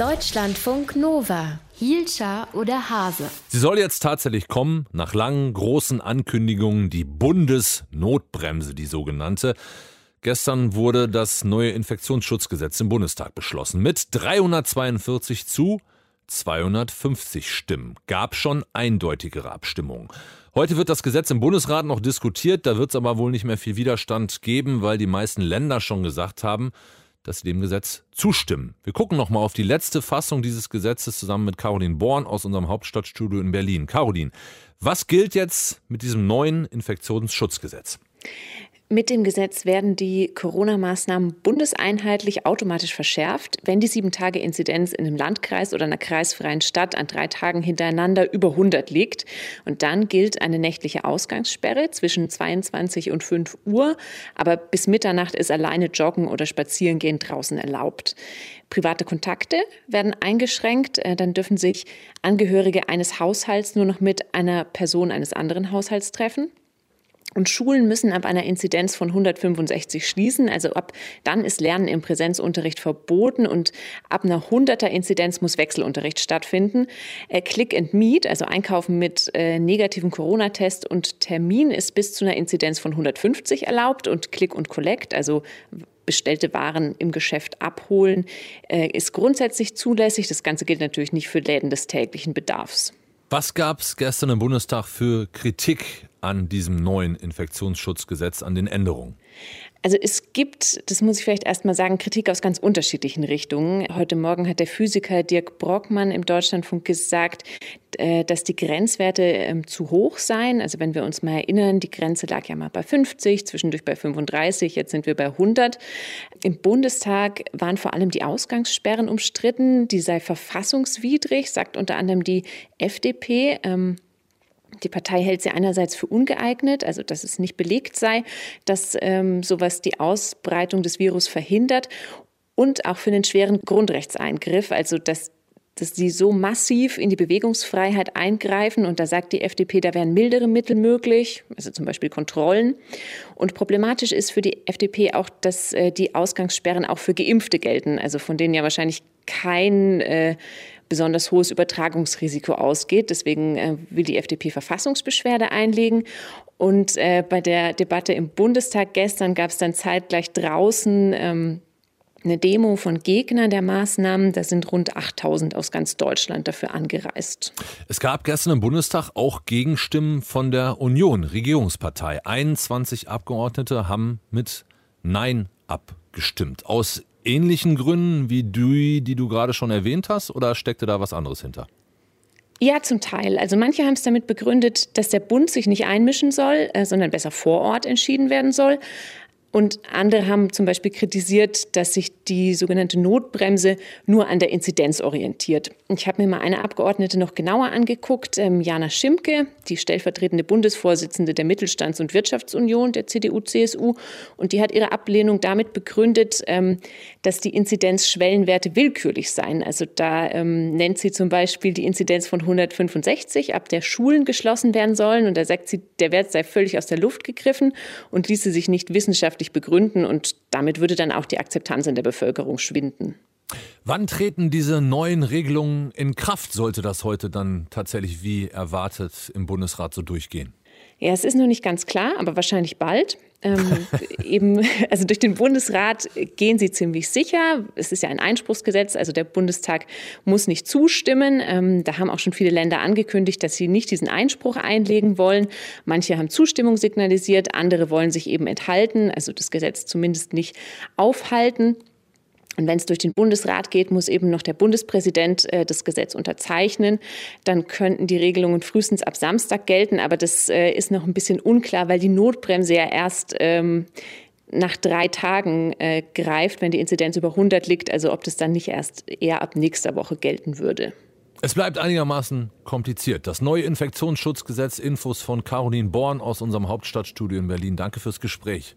Deutschlandfunk Nova. Hielscher oder Hase? Sie soll jetzt tatsächlich kommen, nach langen, großen Ankündigungen, die Bundesnotbremse, die sogenannte. Gestern wurde das neue Infektionsschutzgesetz im Bundestag beschlossen. Mit 342 zu 250 Stimmen. Gab schon eindeutigere Abstimmungen. Heute wird das Gesetz im Bundesrat noch diskutiert, da wird es aber wohl nicht mehr viel Widerstand geben, weil die meisten Länder schon gesagt haben, dass sie dem Gesetz zustimmen. Wir gucken nochmal auf die letzte Fassung dieses Gesetzes zusammen mit Caroline Born aus unserem Hauptstadtstudio in Berlin. Caroline, was gilt jetzt mit diesem neuen Infektionsschutzgesetz? Mit dem Gesetz werden die Corona-Maßnahmen bundeseinheitlich automatisch verschärft, wenn die Sieben-Tage-Inzidenz in einem Landkreis oder einer kreisfreien Stadt an drei Tagen hintereinander über 100 liegt. Und dann gilt eine nächtliche Ausgangssperre zwischen 22 und 5 Uhr. Aber bis Mitternacht ist alleine Joggen oder Spazierengehen draußen erlaubt. Private Kontakte werden eingeschränkt. Äh, dann dürfen sich Angehörige eines Haushalts nur noch mit einer Person eines anderen Haushalts treffen. Und Schulen müssen ab einer Inzidenz von 165 schließen. Also ab dann ist Lernen im Präsenzunterricht verboten und ab einer 100er Inzidenz muss Wechselunterricht stattfinden. Äh, Click and Meet, also Einkaufen mit äh, negativem Corona-Test und Termin ist bis zu einer Inzidenz von 150 erlaubt und Click und Collect, also bestellte Waren im Geschäft abholen, äh, ist grundsätzlich zulässig. Das Ganze gilt natürlich nicht für Läden des täglichen Bedarfs. Was gab es gestern im Bundestag für Kritik an diesem neuen Infektionsschutzgesetz, an den Änderungen? Also es gibt, das muss ich vielleicht erst mal sagen, Kritik aus ganz unterschiedlichen Richtungen. Heute Morgen hat der Physiker Dirk Brockmann im Deutschlandfunk gesagt, äh, dass die Grenzwerte ähm, zu hoch seien. Also wenn wir uns mal erinnern, die Grenze lag ja mal bei 50, zwischendurch bei 35, jetzt sind wir bei 100. Im Bundestag waren vor allem die Ausgangssperren umstritten. Die sei verfassungswidrig, sagt unter anderem die FDP. Die Partei hält sie einerseits für ungeeignet, also dass es nicht belegt sei, dass ähm, sowas die Ausbreitung des Virus verhindert und auch für einen schweren Grundrechtseingriff, also dass dass sie so massiv in die Bewegungsfreiheit eingreifen. Und da sagt die FDP, da wären mildere Mittel möglich, also zum Beispiel Kontrollen. Und problematisch ist für die FDP auch, dass äh, die Ausgangssperren auch für Geimpfte gelten, also von denen ja wahrscheinlich kein äh, besonders hohes Übertragungsrisiko ausgeht. Deswegen äh, will die FDP Verfassungsbeschwerde einlegen. Und äh, bei der Debatte im Bundestag gestern gab es dann zeitgleich draußen ähm, eine Demo von Gegnern der Maßnahmen. Da sind rund 8000 aus ganz Deutschland dafür angereist. Es gab gestern im Bundestag auch Gegenstimmen von der Union, Regierungspartei. 21 Abgeordnete haben mit Nein abgestimmt. Aus ähnlichen Gründen wie die, die du gerade schon erwähnt hast, oder steckte da was anderes hinter? Ja, zum Teil. Also manche haben es damit begründet, dass der Bund sich nicht einmischen soll, äh, sondern besser vor Ort entschieden werden soll. Und andere haben zum Beispiel kritisiert, dass sich die sogenannte Notbremse nur an der Inzidenz orientiert. Ich habe mir mal eine Abgeordnete noch genauer angeguckt, ähm, Jana Schimke, die stellvertretende Bundesvorsitzende der Mittelstands- und Wirtschaftsunion der CDU-CSU. Und die hat ihre Ablehnung damit begründet, ähm, dass die Inzidenzschwellenwerte willkürlich seien. Also da ähm, nennt sie zum Beispiel die Inzidenz von 165, ab der Schulen geschlossen werden sollen. Und da sagt sie, der Wert sei völlig aus der Luft gegriffen und ließe sich nicht wissenschaftlich wissenschaftlich begründen und damit würde dann auch die Akzeptanz in der Bevölkerung schwinden. Wann treten diese neuen Regelungen in Kraft? Sollte das heute dann tatsächlich wie erwartet im Bundesrat so durchgehen? Ja, es ist noch nicht ganz klar, aber wahrscheinlich bald. Ähm, eben, also durch den Bundesrat gehen sie ziemlich sicher. Es ist ja ein Einspruchsgesetz, also der Bundestag muss nicht zustimmen. Ähm, da haben auch schon viele Länder angekündigt, dass sie nicht diesen Einspruch einlegen wollen. Manche haben Zustimmung signalisiert, andere wollen sich eben enthalten, also das Gesetz zumindest nicht aufhalten. Und wenn es durch den Bundesrat geht, muss eben noch der Bundespräsident äh, das Gesetz unterzeichnen. Dann könnten die Regelungen frühestens ab Samstag gelten. Aber das äh, ist noch ein bisschen unklar, weil die Notbremse ja erst ähm, nach drei Tagen äh, greift, wenn die Inzidenz über 100 liegt. Also ob das dann nicht erst eher ab nächster Woche gelten würde. Es bleibt einigermaßen kompliziert. Das neue Infektionsschutzgesetz, Infos von Caroline Born aus unserem Hauptstadtstudio in Berlin. Danke fürs Gespräch.